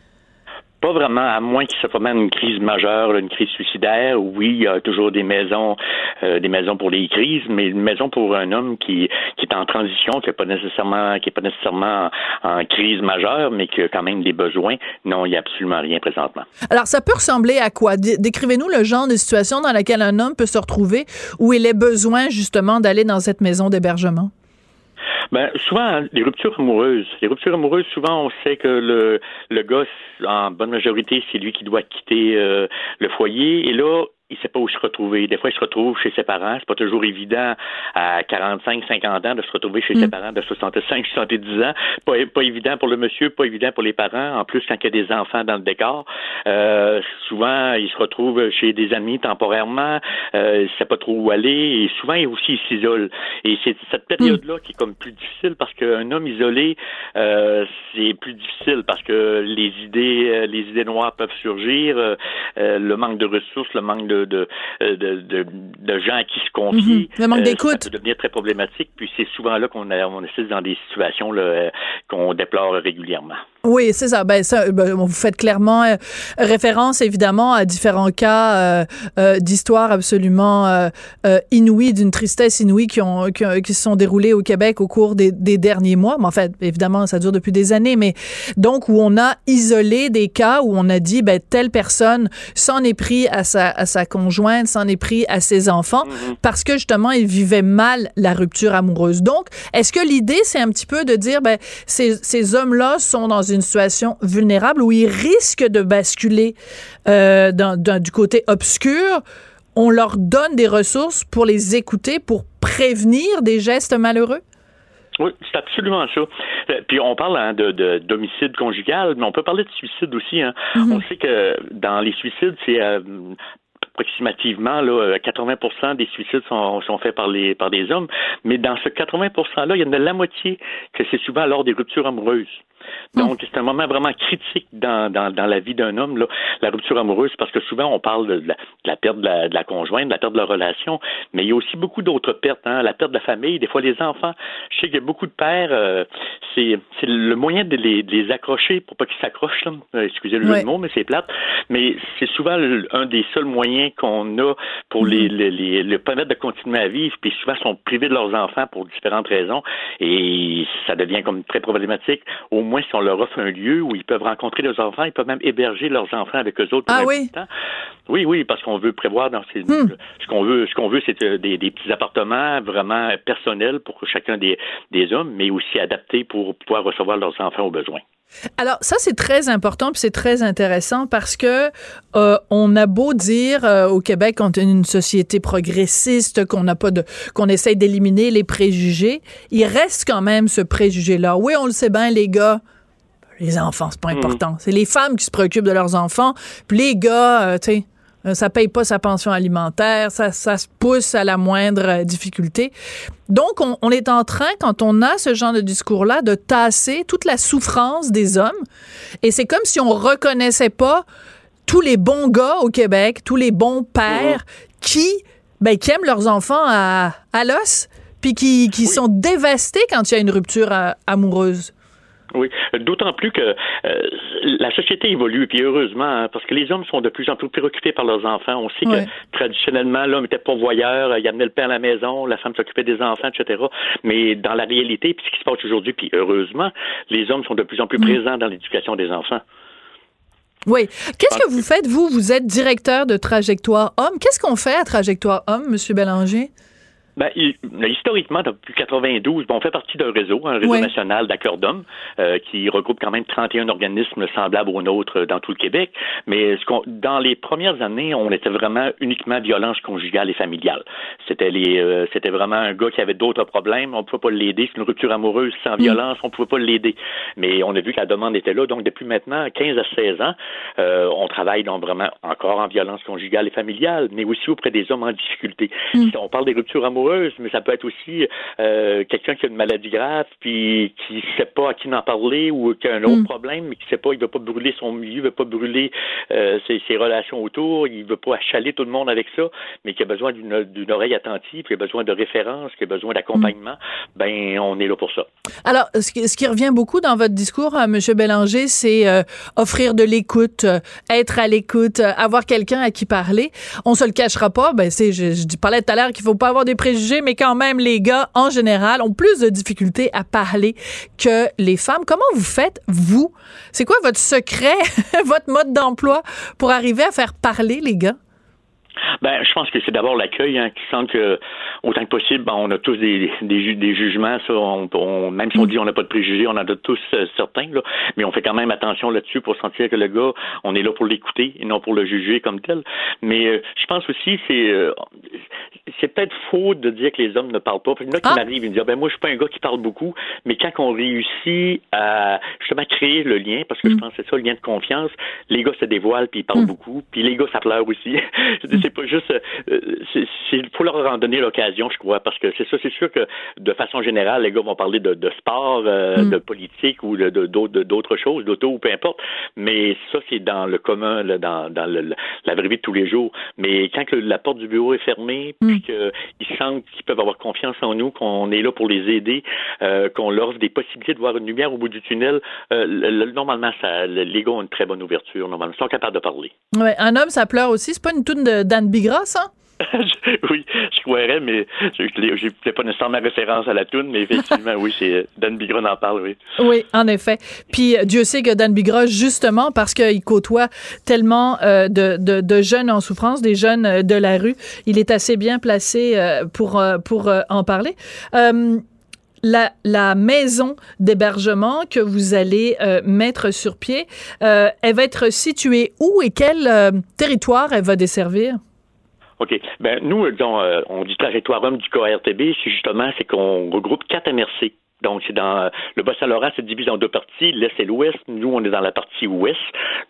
Pas vraiment, à moins qu'il se forme une crise majeure, une crise suicidaire. Oui, il y a toujours des maisons, euh, des maisons pour les crises, mais une maison pour un homme qui, qui est en transition, qui n'est pas nécessairement, qui pas nécessairement en, crise majeure, mais qui a quand même des besoins. Non, il n'y a absolument rien présentement. Alors, ça peut ressembler à quoi? Décrivez-nous le genre de situation dans laquelle un homme peut se retrouver où il a besoin justement d'aller dans cette maison d'hébergement. Ben, souvent, hein, les ruptures amoureuses. Les ruptures amoureuses, souvent, on sait que le, le gars, en bonne majorité, c'est lui qui doit quitter euh, le foyer. Et là, il sait pas où se retrouver. Des fois, il se retrouve chez ses parents. C'est pas toujours évident à 45, 50 ans de se retrouver chez ses mm. parents de 65, 70 ans. Pas, pas évident pour le monsieur, pas évident pour les parents. En plus, quand il y a des enfants dans le décor, euh, souvent, il se retrouve chez des amis temporairement. Euh, il sait pas trop où aller. Et souvent, il aussi, il s'isole. Et c'est cette période-là qui est comme plus difficile parce qu'un homme isolé, euh, c'est plus difficile parce que les idées, euh, les idées noires peuvent surgir. Euh, le manque de ressources, le manque de de, de, de, gens à qui se confier. Mhm. Le manque euh, d'écoute. Ça peut devenir très problématique. Puis c'est souvent là qu'on on assiste dans des situations euh, qu'on déplore régulièrement. Oui, c'est ça. Ben, ça, ben, vous faites clairement euh, référence évidemment à différents cas euh, euh, d'histoires absolument euh, inouïes, d'une tristesse inouïe qui ont qui, qui, se sont déroulées au Québec au cours des, des, derniers mois. Mais en fait, évidemment, ça dure depuis des années. Mais donc où on a isolé des cas où on a dit ben telle personne s'en est pris à sa à sa conjointe, s'en est pris à ses enfants mm-hmm. parce que justement il vivait mal la rupture amoureuse. Donc, est-ce que l'idée c'est un petit peu de dire ben ces ces hommes là sont dans une une situation vulnérable où ils risquent de basculer euh, dans, du côté obscur, on leur donne des ressources pour les écouter, pour prévenir des gestes malheureux? Oui, c'est absolument ça. Euh, puis on parle hein, de, d'homicide conjugal, mais on peut parler de suicide aussi. Hein. Mm-hmm. On sait que dans les suicides, c'est euh, approximativement là, 80% des suicides sont, faits par les par des hommes, mais dans ce 80%-là, il y en a la moitié que c'est souvent lors des ruptures amoureuses. Donc, c'est un moment vraiment critique dans, dans, dans la vie d'un homme, là, la rupture amoureuse, parce que souvent, on parle de la, perte de la, de la, conjointe, de la perte de la relation, mais il y a aussi beaucoup d'autres pertes, hein, la perte de la famille, des fois les enfants. Je sais qu'il y a beaucoup de pères, euh, c'est le moyen de les, de les, accrocher pour pas qu'ils s'accrochent, euh, excusez le jeu de mots, mais c'est plate, mais c'est souvent un des seuls moyens qu'on a pour les, mm-hmm. les, les, permettre de continuer à vivre, puis souvent sont privés de leurs enfants pour différentes raisons, et ça devient comme très problématique, au moins si on leur offre un lieu où ils peuvent rencontrer leurs enfants, ils peuvent même héberger leurs enfants avec eux autres. Ah oui? Oui, oui, parce qu'on veut prévoir dans ces hmm. ce qu'on veut, ce qu'on veut, c'est euh, des, petits appartements vraiment personnels pour chacun des, des hommes, mais aussi adaptés pour pouvoir recevoir leurs enfants aux besoins. Alors ça c'est très important puis c'est très intéressant parce que euh, on a beau dire euh, au Québec qu'on est une société progressiste qu'on n'a pas de qu'on essaye d'éliminer les préjugés, il reste quand même ce préjugé là. Oui, on le sait bien les gars, les enfants, c'est pas mm. important. C'est les femmes qui se préoccupent de leurs enfants. Puis les gars, euh, tu sais, ça paye pas sa pension alimentaire, ça, ça se pousse à la moindre euh, difficulté. Donc, on, on, est en train, quand on a ce genre de discours-là, de tasser toute la souffrance des hommes. Et c'est comme si on reconnaissait pas tous les bons gars au Québec, tous les bons pères qui, ben, qui aiment leurs enfants à, à l'os, puis qui, qui sont dévastés quand il y a une rupture amoureuse. Oui, d'autant plus que euh, la société évolue, puis heureusement, hein, parce que les hommes sont de plus en plus préoccupés par leurs enfants. On sait que traditionnellement, l'homme était pourvoyeur, il amenait le pain à la maison, la femme s'occupait des enfants, etc. Mais dans la réalité, puis ce qui se passe aujourd'hui, puis heureusement, les hommes sont de plus en plus mm. présents dans l'éducation des enfants. Oui. Qu'est-ce que vous faites, vous? Vous êtes directeur de Trajectoire Homme. Qu'est-ce qu'on fait à Trajectoire Homme, Monsieur Bélanger? Ben, historiquement, depuis 92, bon, on fait partie d'un réseau, un réseau national d'accords d'hommes, euh, qui regroupe quand même 31 organismes semblables aux nôtres dans tout le Québec. Mais ce dans les premières années, on était vraiment uniquement violence conjugale et familiale. C'était les, euh, c'était vraiment un gars qui avait d'autres problèmes, on pouvait pas l'aider. C'est une rupture amoureuse sans mm. violence, on pouvait pas l'aider. Mais on a vu que la demande était là. Donc depuis maintenant 15 à 16 ans, euh, on travaille donc vraiment encore en violence conjugale et familiale, mais aussi auprès des hommes en difficulté. Mm. Si on parle des ruptures amoureuses amoureuse, mais ça peut être aussi euh, quelqu'un qui a une maladie grave, puis qui ne sait pas à qui en parler ou qui a un autre mm. problème, mais qui sait pas, il veut pas brûler son milieu, il veut pas brûler euh, ses, ses, relations autour, il veut pas achaler tout le monde avec ça, mais qui a besoin d'une oreille attentive, qui a besoin de référence, qui a besoin d'accompagnement, mm. ben on est là pour ça. Alors, ce qui, ce qui revient beaucoup dans votre discours, M. Bélanger, c'est euh, offrir de l'écoute, euh, être à l'écoute, euh, avoir quelqu'un à qui parler. On se le cachera pas, ben c'est, je, je parlais tout à l'heure qu'il faut pas avoir des préjugés, mais quand même, les gars, en général, ont plus de difficultés à parler que les femmes. Comment vous faites, vous? C'est quoi votre secret, [laughs] votre mode d'emploi pour arriver à faire parler les gars? Ben, je pense que c'est d'abord l'accueil hein, qui sent que autant que possible, ben, on a tous des, des, des jugements. Ça, on, même si on dit on n'a pas de préjugés, on en a tous euh, certains, là, mais on fait quand même attention là-dessus pour sentir que le gars, on est là pour l'écouter et non pour le juger comme tel. Mais euh, je pense aussi c'est euh, c'est peut-être faux de dire que les hommes ne parlent pas. Il y en a qui ah. m'arrivent, ils me disent ben moi je suis pas un gars qui parle beaucoup, mais quand on réussit à justement créer le lien, parce que je mm. pense que c'est ça le lien de confiance, les gars se dévoilent puis ils parlent mm. beaucoup, puis les gars ça pleure aussi. [laughs] c'est pas juste, il faut leur en donner l'occasion je crois, parce que c'est ça, c'est sûr que de façon générale, les gars vont parler de, sport, euh, mm. de politique ou de, d'autres choses, d'auto ou peu importe, mais ça, c'est dans le commun, dans, la vraie vie de tous les jours. Mais quand la porte du bureau est fermée, mm. puis qu'ils sentent qu'ils peuvent avoir confiance en nous, qu'on est là pour les aider, euh, qu'on leur offre des possibilités de voir une lumière au bout du tunnel, euh, normalement, ça, les gars ont une très bonne ouverture, normalement. Ils sont capables de parler. Ouais, un homme, ça pleure aussi. C'est pas une toune d'Anne Bigras, ça? [laughs] oui, je croirais, mais je n'ai pas nécessairement référence à la toune, mais effectivement, oui, c'est Dan Bigra en parle, oui. Oui, en effet. Puis euh, Dieu sait que Dan Bigra, justement, parce qu'il côtoie tellement euh, de, de, jeunes en souffrance, des jeunes euh, de la rue, il est assez bien placé pour, pour en parler. La, la, maison d'hébergement que vous allez mettre sur pied, elle va être située où et quel territoire elle va desservir? OK. Ben, nous, euh, on dit territoire homme du CORTB, justement, c'est qu'on regroupe quatre MRC. Donc, c'est dans le Bas-Saint-Laurent, c'est divisé en deux parties, l'Est et l'Ouest. Nous, on est dans la partie Ouest.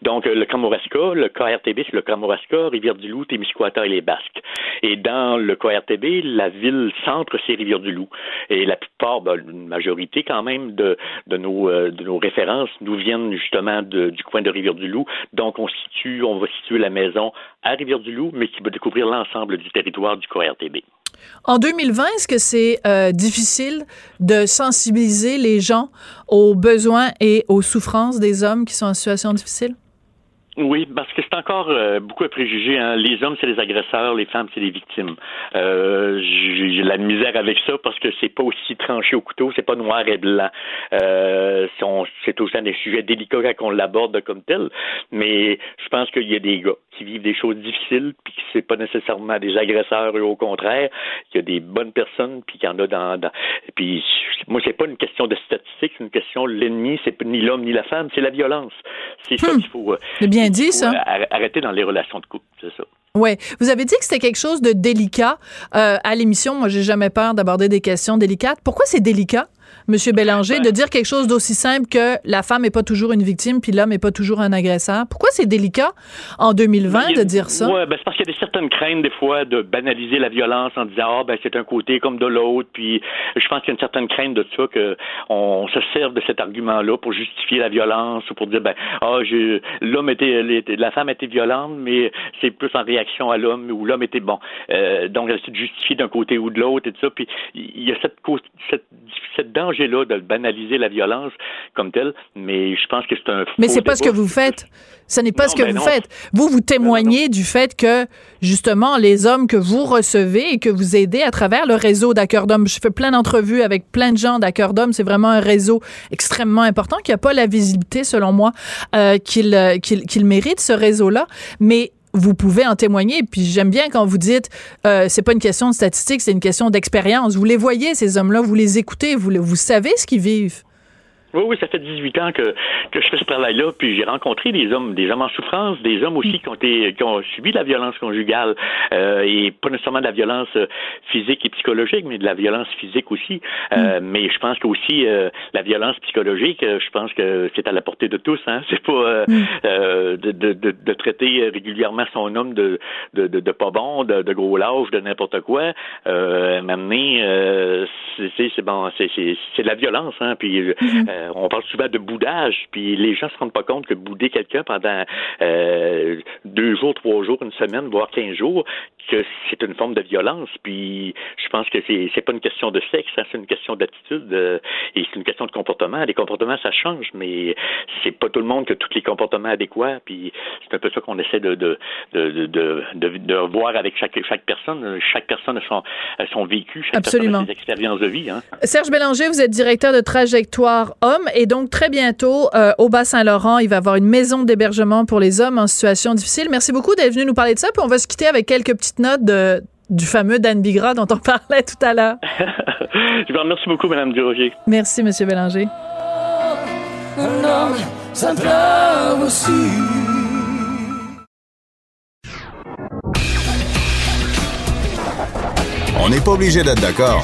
Donc, euh, le Kamouraska, le KRTB, c'est le Kamouraska, Rivière-du-Loup, Témiscouata et les Basques. Et dans le KRTB, la ville centre, c'est Rivière-du-Loup. Et la plupart, ben, une majorité quand même de, de, nos, euh, de nos références nous viennent justement du coin de Rivière-du-Loup. Donc, on situe, on va situer la maison à Rivière-du-Loup, mais qui va découvrir l'ensemble du territoire du KRTB. En 2020, est-ce que c'est euh, difficile de sensibiliser les gens aux besoins et aux souffrances des hommes qui sont en situation difficile? Oui, parce que c'est encore euh, beaucoup à préjuger. Hein. Les hommes, c'est les agresseurs, les femmes, c'est les victimes. Euh, j'ai la misère avec ça parce que c'est pas aussi tranché au couteau, c'est pas noir et blanc. Euh, c'est aussi des sujets délicats quand on l'aborde comme tel. Mais je pense qu'il y a des gars qui vivent des choses difficiles, puis que c'est pas nécessairement des agresseurs, et au contraire, il y a des bonnes personnes, puis qu'il y en a dans, dans... puis moi c'est pas une question de statistique, c'est une question l'ennemi, c'est ni l'homme ni la femme, c'est la violence. C'est ça hmm. qu'il faut. C'est bien dit ça. Arrêter dans les relations de couple, c'est ça. Ouais, vous avez dit que c'était quelque chose de délicat euh, à l'émission. Moi, j'ai jamais peur d'aborder des questions délicates. Pourquoi c'est délicat? Monsieur Bélanger, de dire quelque chose d'aussi simple que la femme n'est pas toujours une victime puis l'homme n'est pas toujours un agresseur? Pourquoi c'est délicat en 2020 ben, de dire ça? Oui, ben, c'est parce qu'il y a des certaines craintes des fois de banaliser la violence en disant ah ben c'est un côté comme de l'autre. Puis je pense qu'il y a une certaine crainte de ça que on se sert de cet argument-là pour justifier la violence ou pour dire ben ah l'homme était la femme était violente mais c'est plus en réaction à l'homme ou l'homme était bon. Euh, donc elle de justifier d'un côté ou de l'autre et tout ça. Puis il y a cette cette, cette danger-là de banaliser la violence comme telle, mais je pense que c'est un. Mais c'est pas ce que vous faites. Ce n'est pas ce que vous faites. Vous, vous témoignez du fait que, justement, les hommes que vous recevez et que vous aidez à travers le réseau d'accueil d'hommes, je fais plein d'entrevues avec plein de gens d'accueil d'hommes, c'est vraiment un réseau extrêmement important qui n'a pas la visibilité, selon moi, euh, qu'il euh, qu'il mérite, ce réseau-là. Mais vous pouvez en témoigner. Puis j'aime bien quand vous dites, euh, c'est pas une question de statistique, c'est une question d'expérience. Vous les voyez ces hommes-là, vous les écoutez, vous, vous savez ce qu'ils vivent. Oui, oui, ça fait 18 ans que, que je fais ce travail-là, puis j'ai rencontré des hommes, des hommes en souffrance, des hommes aussi qui ont été, qui ont subi de la violence conjugale, euh, et pas nécessairement de la violence euh, physique et psychologique, mais de la violence physique aussi. Euh, mm. Mais je pense que aussi euh, la violence psychologique, je pense que c'est à la portée de tous. Hein. [laughs] C'est pas mm. de, de, de, de, traiter régulièrement son homme de, de, de, pas bon, de, de gros lâche, de n'importe quoi. Euh, m'amener, c'est bon, c'est de la violence. Hein. Puis mm-hmm. Euh, on parle souvent de boudage, puis les gens se rendent pas compte que bouder quelqu'un pendant euh, deux jours, trois jours, une semaine, voire quinze jours, que c'est une forme de violence. Puis je pense que c'est c'est pas une question de sexe, hein, c'est une question d'attitude euh, et c'est une question de comportement. Les comportements ça change, mais c'est pas tout le monde qui a tous les comportements adéquats. Puis c'est un peu ça qu'on essaie de de, de de, de, voir avec chaque chaque personne. Chaque personne a son, son vécu, chaque Absolument. personne a ses expériences de vie. Hein. Serge Bélanger, vous êtes directeur de Trajectoire Homme et donc très bientôt euh, au Bas-Saint-Laurent, il va y avoir une maison d'hébergement pour les hommes en situation difficile. Merci beaucoup d'être venu nous parler de ça. Puis on va se quitter avec quelques petites notes de, du fameux Dan Bigra dont on [laughs] parlait tout à l'heure. Je vous remercie beaucoup, Mme Duroger. Merci, M. Bélanger. On n'est pas obligé d'être d'accord,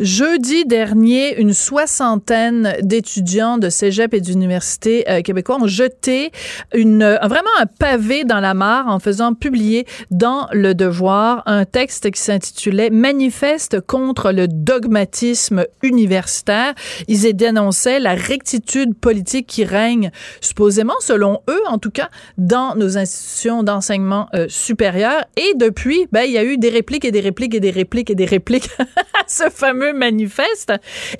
Jeudi dernier, une soixantaine d'étudiants de cégep et d'université euh, québécois ont jeté une, vraiment un pavé dans la mare en faisant publier dans Le Devoir un texte qui s'intitulait Manifeste contre le dogmatisme universitaire. Ils y dénonçaient la rectitude politique qui règne, supposément, selon eux en tout cas, dans nos institutions d'enseignement euh, supérieur. Et depuis, ben, il y a eu des répliques et des répliques et des répliques et des répliques [laughs] à ce fameux manifeste.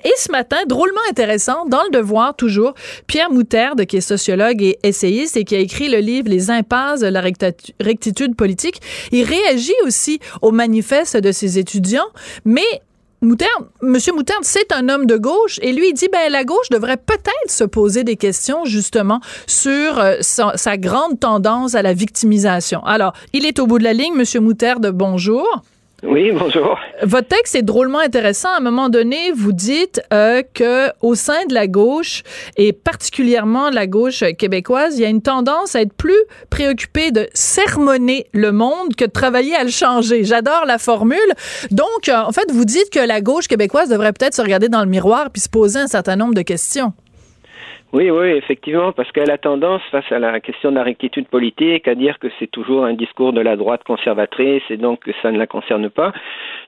Et ce matin, drôlement intéressant, dans le devoir toujours, Pierre Moutarde, qui est sociologue et essayiste et qui a écrit le livre Les impasses de la rectitude politique, il réagit aussi au manifeste de ses étudiants, mais Moutarde, Monsieur Moutarde, c'est un homme de gauche et lui il dit ben la gauche devrait peut-être se poser des questions justement sur euh, sa, sa, grande tendance à la victimisation. Alors, il est au bout de la ligne, Monsieur Moutarde, bonjour. Oui, bonjour. Votre texte est drôlement intéressant. À un moment donné, vous dites euh, que au sein de la gauche et particulièrement de la gauche québécoise, il y a une tendance à être plus préoccupé de sermonner le monde que de travailler à le changer. J'adore la formule. Donc, euh, en fait, vous dites que la gauche québécoise devrait peut-être se regarder dans le miroir puis se poser un certain nombre de questions. Oui, oui, effectivement, parce qu'elle a tendance, face à la question de la rectitude politique, à dire que c'est toujours un discours de la droite conservatrice et donc que ça ne la concerne pas.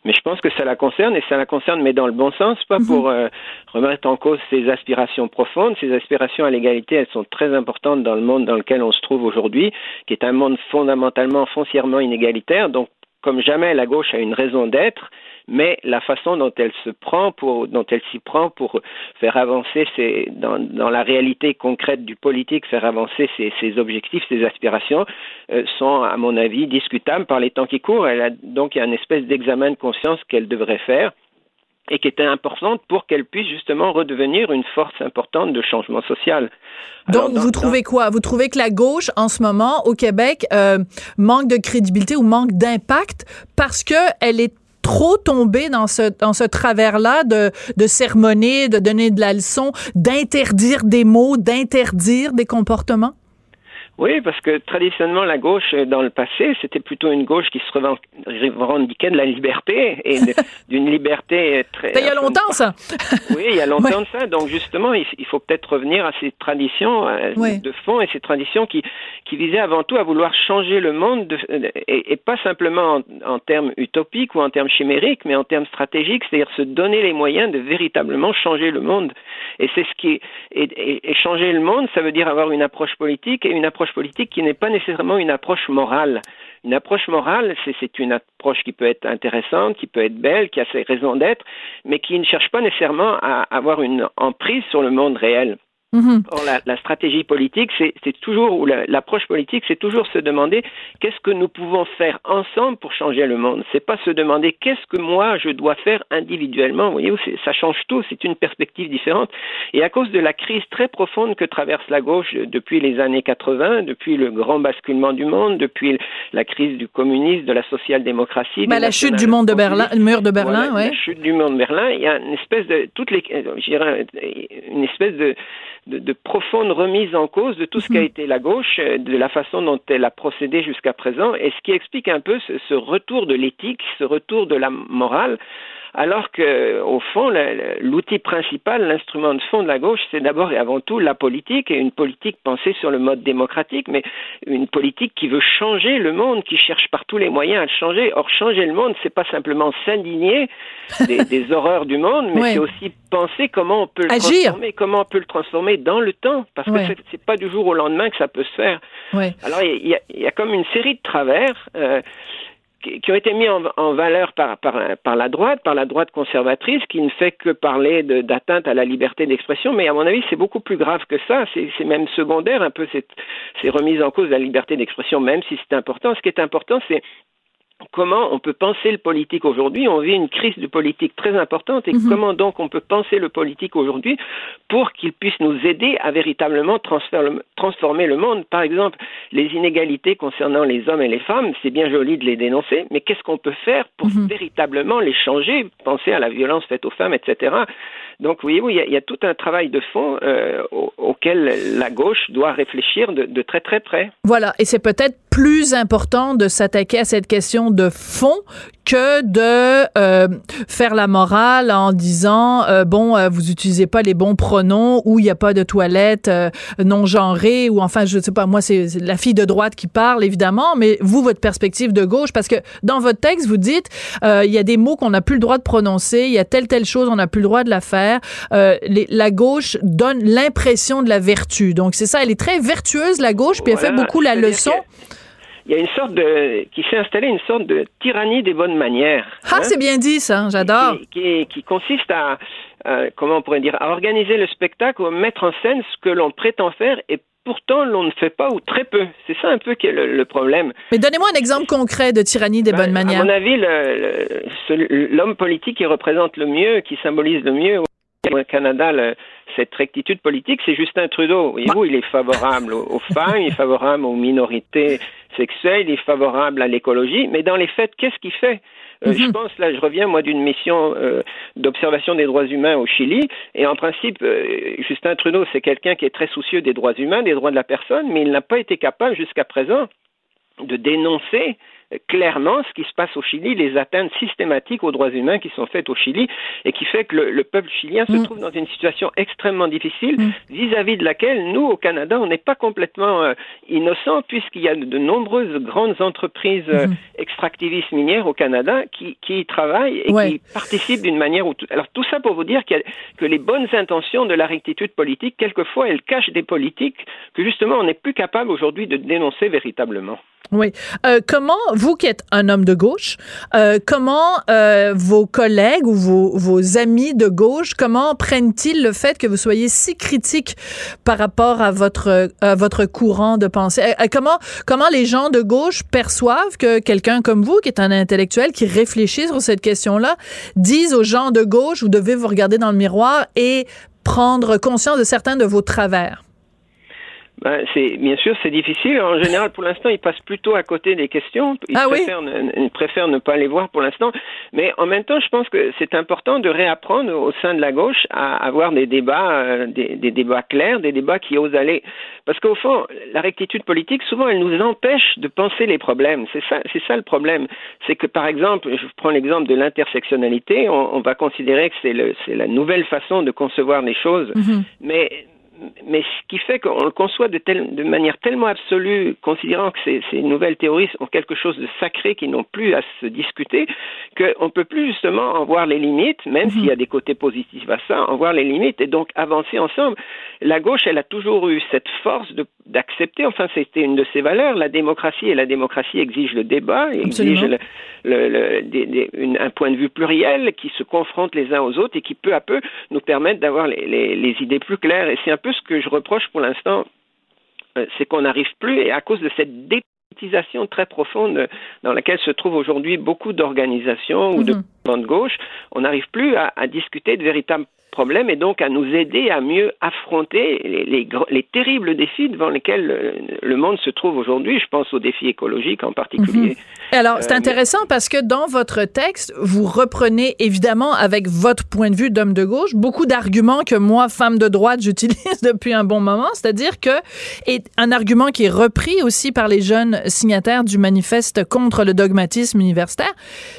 Mais je pense que ça la concerne et ça la concerne, mais dans le bon sens, pas mhm. pour euh, remettre en cause ses aspirations profondes. Ses aspirations à l'égalité, elles sont très importantes dans le monde dans lequel on se trouve aujourd'hui, qui est un monde fondamentalement, foncièrement inégalitaire. Donc, comme jamais, la gauche a une raison d'être mais la façon dont elle se prend pour, dont elle s'y prend pour faire avancer ses, dans, dans, la réalité concrète du politique, faire avancer ses, ses objectifs, ses aspirations, euh, sont, à mon avis, discutables par les temps qui courent. Elle a, donc, il y a une espèce d'examen de conscience qu'elle devrait faire et qui était importante pour qu'elle puisse justement redevenir une force importante de changement social. Donc, vous trouvez quoi? Vous trouvez que la gauche, en ce moment, au Québec, euh, manque de crédibilité ou manque d'impact parce qu'elle est trop tomber dans ce, dans ce travers-là de, de sermonner, de donner de la leçon, d'interdire des mots, d'interdire des comportements? Oui, parce que traditionnellement, la gauche, euh, dans le passé, c'était plutôt une gauche qui se revendiquait de la liberté et [laughs] d'une liberté très. Il y a longtemps, ça. oui, il y a longtemps de ça. Donc, justement, il, faut peut-être revenir à ces traditions euh, de fond et ces traditions qui, qui visaient avant tout à vouloir changer le monde de, et, pas simplement en, termes utopiques ou en termes chimériques, mais en termes stratégiques, c'est-à-dire se donner les moyens de véritablement changer le monde. Et c'est ce qui. et changer le monde, ça veut dire avoir une approche politique et une approche politique qui n'est pas nécessairement une approche morale. Une approche morale, c'est une approche qui peut être intéressante, qui peut être belle, qui a ses raisons d'être, mais qui ne cherche pas nécessairement à avoir une emprise sur le monde réel. Mhm. Or, la, stratégie politique, c'est toujours, ou l'approche politique, c'est toujours se demander qu'est-ce que nous pouvons faire ensemble pour changer le monde. C'est pas se demander qu'est-ce que moi je dois faire individuellement. Vous voyez, ça change tout. C'est une perspective différente. Et à cause de la crise très profonde que traverse la gauche depuis les années 80, depuis le grand basculement du monde, depuis la crise du communisme, de la social-démocratie, bah, la chute du monde de Berlin, le mur de Berlin, ouais. La chute du monde de Berlin, il y a une espèce de toutes les, une espèce de de, profonde remise en cause de tout ce qu'a mhm. été la gauche, euh, de la façon dont elle a procédé jusqu'à présent, et ce qui explique un peu ce retour de l'éthique, ce retour de la morale alors que au fond, l'outil principal, l'instrument de fond de la gauche, c'est d'abord et avant tout la politique, et une politique pensée sur le mode démocratique, mais une politique qui veut changer le monde, qui cherche par tous les moyens à le changer. Or, changer le monde, c'est pas simplement s'indigner des, [laughs] horreurs du monde, mais c'est aussi penser comment on peut le transformer, comment on peut le transformer dans le temps, parce que c'est pas du jour au lendemain que ça peut se faire. Alors, il y, a, comme une série de travers. Euh, qui ont été mis en, valeur par, la droite, par la droite conservatrice, qui ne fait que parler d'atteinte à la liberté d'expression, mais à mon avis, c'est beaucoup plus grave que ça. C'est même secondaire un peu cette, ces remises en cause de la liberté d'expression, même si c'est important. Ce qui est important, c'est comment on peut penser le politique aujourd'hui. On vit une crise de politique très importante et mhm. comment donc on peut penser le politique aujourd'hui pour qu'il puisse nous aider à véritablement transformer le monde. Par exemple, les inégalités concernant les hommes et les femmes, c'est bien joli de les dénoncer, mais qu'est-ce qu'on peut faire pour mhm. véritablement les changer? Penser à la violence faite aux femmes, etc. Donc oui, il y, a, tout un travail de fond euh, auquel la gauche doit réfléchir de, de très très près. Voilà, et c'est peut-être plus important de s'attaquer à cette question de fond que de euh, faire la morale en disant euh, bon euh, vous utilisez pas les bons pronoms ou il n'y a pas de toilette euh, non genrée ou enfin je sais pas moi c'est la fille de droite qui parle évidemment mais vous votre perspective de gauche parce que dans votre texte vous dites il y a des mots qu'on n'a plus le droit de prononcer il y a telle telle chose on n'a plus le droit de la faire. Les, la gauche donne l'impression de la vertu. Donc c'est ça elle est très vertueuse la gauche puis elle fait beaucoup la leçon il y a une sorte de qui s'est installée une sorte de tyrannie des bonnes manières. Ah, hein, c'est bien dit ça, j'adore. Qui, qui, consiste à, comment on pourrait dire à organiser le spectacle ou à mettre en scène ce que l'on prétend faire et pourtant l'on ne fait pas ou très peu. C'est ça un peu qui est le, problème. Mais donnez-moi un exemple concret de tyrannie des bonnes manières. À mon avis, l'homme politique qui représente le mieux, qui symbolise le mieux au Canada cette rectitude politique, c'est Justin Trudeau. Voyez-vous, il est favorable aux femmes, il est favorable aux minorités sexuelles, il est favorable à l'écologie, mais dans les faits, qu'est-ce qu'il fait? Euh, Je mhm. pense, là, je reviens, moi, d'une mission euh, d'observation des droits humains au Chili, et en principe, euh, Justin Trudeau, c'est quelqu'un qui est très soucieux des droits humains, des droits de la personne, mais il n'a pas été capable jusqu'à présent de dénoncer clairement ce qui se passe au Chili, les atteintes systématiques aux droits humains qui sont faites au Chili et qui fait que le, peuple chilien se mm. trouve dans une situation extrêmement difficile mm. vis-à-vis de laquelle nous, au Canada, on n'est pas complètement euh, innocents puisqu'il y a de, nombreuses grandes entreprises euh, mm-hmm. extractivistes minières au Canada qui, qui y travaillent et qui participent d'une manière ou tout. Alors tout ça pour vous dire que les bonnes intentions de la rectitude politique, quelquefois, elles cachent des politiques que justement on n'est plus capable aujourd'hui de dénoncer véritablement. Oui. Euh, comment, vous qui êtes un homme de gauche, euh, comment euh, vos collègues ou vos, vos, amis de gauche, comment prennent-ils le fait que vous soyez si critique par rapport à votre, à votre courant de pensée? Euh, comment, comment les gens de gauche perçoivent que quelqu'un comme vous, qui est un intellectuel, qui réfléchit sur cette question-là, disent aux gens de gauche, vous devez vous regarder dans le miroir et prendre conscience de certains de vos travers? Ben, c'est bien sûr c'est difficile. En général, pour l'instant, ils passent plutôt à côté des questions. Ils, ah préfèrent, ne, préfèrent ne pas les voir pour l'instant. Mais en même temps, je pense que c'est important de réapprendre au sein de la gauche à avoir des débats, euh, des, des, débats clairs, des débats qui osent aller. Parce qu'au fond, la rectitude politique, souvent, elle nous empêche de penser les problèmes. C'est ça, c'est ça le problème. C'est que, par exemple, je prends l'exemple de l'intersectionnalité. On, on, va considérer que c'est la nouvelle façon de concevoir les choses. Mm-hmm. Mais mais ce qui fait qu'on le conçoit de, de manière tellement absolue, considérant que ces, nouvelles théories ont quelque chose de sacré qui n'ont plus à se discuter, qu'on ne peut plus justement en voir les limites, même s'il y a des côtés positifs à ça, en voir les limites et donc avancer ensemble. La gauche, elle a toujours eu cette force d'accepter, enfin c'était une de ses valeurs, la démocratie, et la démocratie exige le débat, exige un point de vue pluriel qui se confronte les uns aux autres et qui peu à peu nous permettent d'avoir les, idées plus claires. Et c'est un peu ce que je reproche pour l'instant, euh, c'est qu'on n'arrive plus, et à cause de cette dépolitisation très profonde dans laquelle se trouvent aujourd'hui beaucoup d'organisations ou de mouvements de gauche, on n'arrive plus à, à, discuter de véritables problème et donc à nous aider à mieux affronter les, les, terribles défis devant lesquels le, monde se trouve aujourd'hui. Je pense aux défis écologiques en particulier. Mhm. Alors, c'est euh, intéressant parce que dans votre texte, vous reprenez évidemment avec votre point de vue d'homme de gauche beaucoup d'arguments que moi, femme de droite, [laughs] j'utilise depuis un bon moment. C'est-à-dire que, et un argument qui est repris aussi par les jeunes signataires du manifeste contre le dogmatisme universitaire,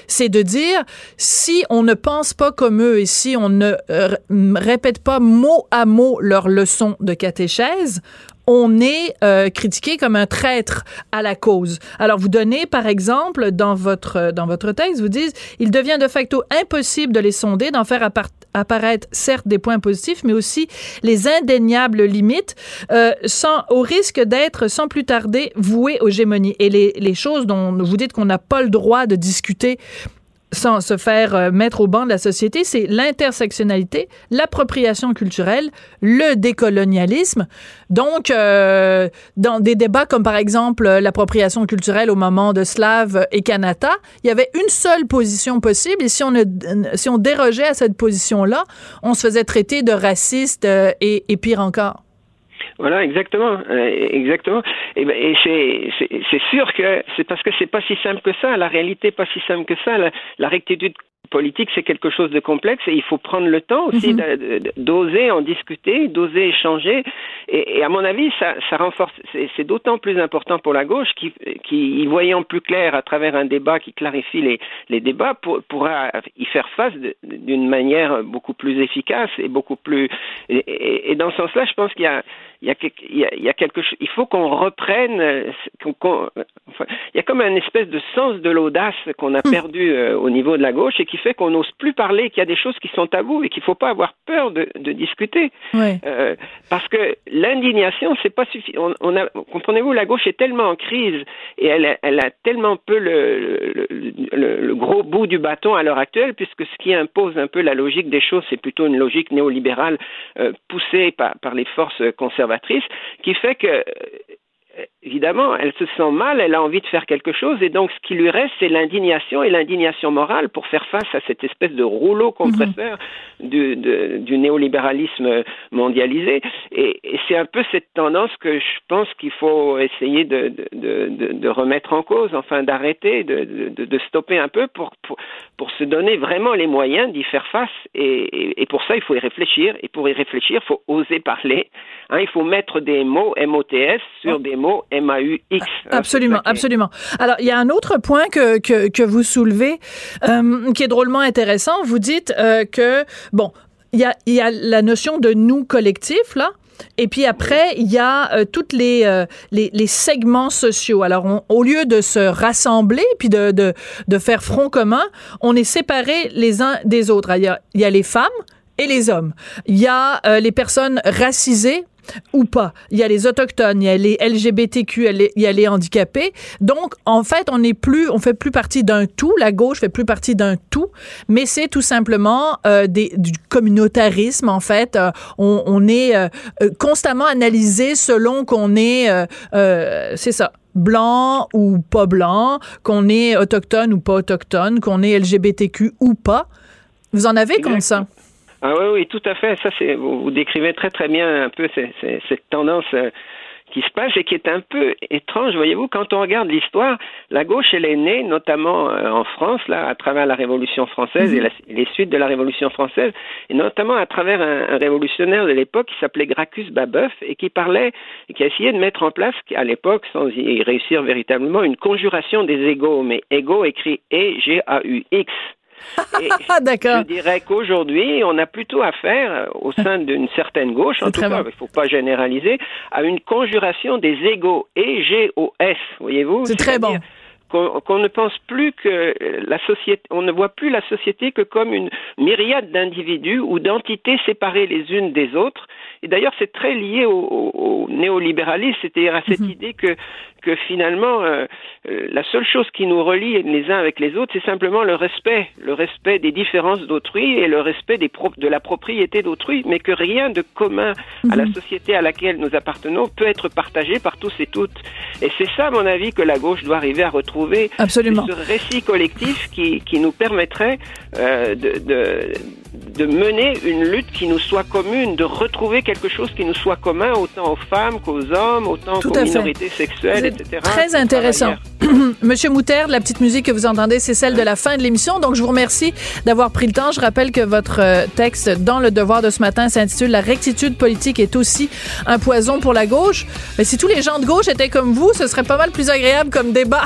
c'est de dire si on ne pense pas comme eux et si on ne euh, répète pas mot à mot leurs leçons de catéchèse, on est euh, critiqué comme un traître à la cause. Alors vous donnez par exemple dans votre dans votre texte, vous dites il devient de facto impossible de les sonder, d'en faire apparaître certes des points positifs, mais aussi les indéniables limites, euh, sans au risque d'être sans plus tarder voué aux gémonies. Et les, les choses dont vous dites qu'on n'a pas le droit de discuter sans se faire euh, mettre au banc de la société, c'est l'intersectionnalité, l'appropriation culturelle, le décolonialisme. Donc, euh, dans des débats comme par exemple l'appropriation culturelle au moment de Slav et Kanata, il y avait une seule position possible et si on, dérogeait à cette position-là, on se faisait traiter de raciste euh, et pire encore. Voilà, exactement, euh, exactement. Et, ben, et c'est sûr que c'est parce que c'est pas si simple que ça. La réalité pas si simple que ça. La rectitude politique, c'est quelque chose de complexe et il faut prendre le temps aussi mhm. d'oser en discuter, d'oser échanger. Et, à mon avis, ça, ça renforce. C'est d'autant plus important pour la gauche qui, qui, y voyant plus clair à travers un débat qui clarifie les, les débats, pour, pourra y faire face d'une manière beaucoup plus efficace et beaucoup plus. Et, et dans ce sens-là, je pense qu'il y a il y a, il y a, quelque chose, il faut qu'on reprenne, enfin, il y a comme un espèce de sens de l'audace qu'on a hmm. perdu euh, au niveau de la gauche et qui fait qu'on n'ose plus parler, qu'il y a des choses qui sont tabous et qu'il ne faut pas avoir peur de, de discuter. Euh, parce que l'indignation, c'est pas suffisant. On, comprenez-vous, la gauche est tellement en crise et elle a, elle a tellement peu le, le, le, gros bout du bâton à l'heure actuelle, puisque ce qui impose un peu la logique des choses, c'est plutôt une logique néolibérale euh, poussée par, par les forces conservatrices qui fait que évidemment, elle se sent mal, elle a envie de faire quelque chose, et donc ce qui lui reste, c'est l'indignation et l'indignation morale pour faire face à cette espèce de rouleau compresseur mhm. du, du, néolibéralisme mondialisé. Et, c'est un peu cette tendance que je pense qu'il faut essayer de, de, de, remettre en cause, enfin d'arrêter, de, stopper un peu pour, pour, pour, se donner vraiment les moyens d'y faire face. Et, et, pour ça, il faut y réfléchir, et pour y réfléchir, il faut oser parler. Hein, il faut mettre des mots MOTS sur oh. des mots M-A-U-X. Absolument, absolument. Alors, il y a un autre point que, que, que vous soulevez euh, qui est drôlement intéressant. Vous dites euh, que, bon, il y a, y a la notion de nous collectif, là. Et puis après, il y a euh, toutes les, euh, les, les, segments sociaux. Alors, au lieu de se rassembler puis de, de, de faire front commun, on est séparés les uns des autres. Il y a, il y a les femmes et les hommes. Il y a les personnes racisées ou pas. Il y a les autochtones, il y a les LGBTQ, il y a les handicapés. Donc, en fait, on n'est plus, on fait plus partie d'un tout. La gauche fait plus partie d'un tout, mais c'est tout simplement euh, du communautarisme. En fait, euh, on, on, est euh, constamment analysé selon qu'on est, c'est ça blanc ou pas blanc, qu'on est autochtone ou pas autochtone, qu'on est LGBTQ ou pas. Vous en avez comme ça? Ah oui, oui, tout à fait. Ça, c'est vous, vous, décrivez très très bien un peu cette, cette tendance euh, qui se passe et qui est un peu étrange. Voyez-vous, quand on regarde l'histoire, la gauche, elle est née notamment euh, en France, là, à travers la Révolution française et, mhm. les suites de la Révolution française, et notamment à travers un, un révolutionnaire de l'époque qui s'appelait Gracchus Babeuf et qui parlait, et qui a essayé de mettre en place, à l'époque, sans y réussir véritablement, une conjuration des égaux, mais égaux écrit E-G-A-U-X. [laughs] D'accord. Je dirais qu'aujourd'hui, on a plutôt affaire, euh, au sein [laughs] d'une certaine gauche, en tout cas, il ne faut pas généraliser, à une conjuration des égaux, E-G-O-S, voyez-vous? C'est très bon qu'on ne pense plus que la société, on ne voit plus la société que comme une myriade d'individus ou d'entités séparées les unes des autres. Et d'ailleurs, c'est très lié au, néolibéralisme, c'est-à-dire à cette mhm. idée que que finalement, euh, euh, la seule chose qui nous relie les uns avec les autres, c'est simplement le respect, le respect des différences d'autrui et le respect des de la propriété d'autrui, mais que rien de commun à la mhm. société à laquelle nous appartenons peut être partagé par tous et toutes. Et c'est ça, à mon avis, que la gauche doit arriver à retrouver. Absolument. Ce récit collectif qui, qui nous permettrait euh, de, de, de mener une lutte qui nous soit commune, de retrouver quelque chose qui nous soit commun autant aux femmes qu'aux hommes, autant qu'aux minorités sexuelles, etc. Très intéressant. [clears throat] Monsieur Mouter, la petite musique que vous entendez, c'est celle de la fin de l'émission. Donc, je vous remercie d'avoir pris le temps. Je rappelle que votre euh, texte dans Le Devoir de ce matin s'intitule La rectitude politique est aussi un poison pour la gauche. Mais si tous les gens de gauche étaient comme vous, ce serait pas mal plus agréable comme débat.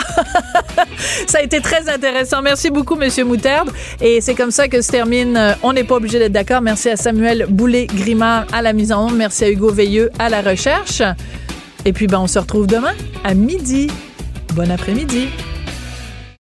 [laughs] ça a été très intéressant. Merci beaucoup, Monsieur Moutarde. Et c'est comme ça que se termine euh, On n'est pas obligé d'être d'accord. Merci à Samuel Boulet-Grimard à la mise en onde. Merci à Hugo Veilleux à la recherche. Et puis, ben, on se retrouve demain à midi. Bon après-midi.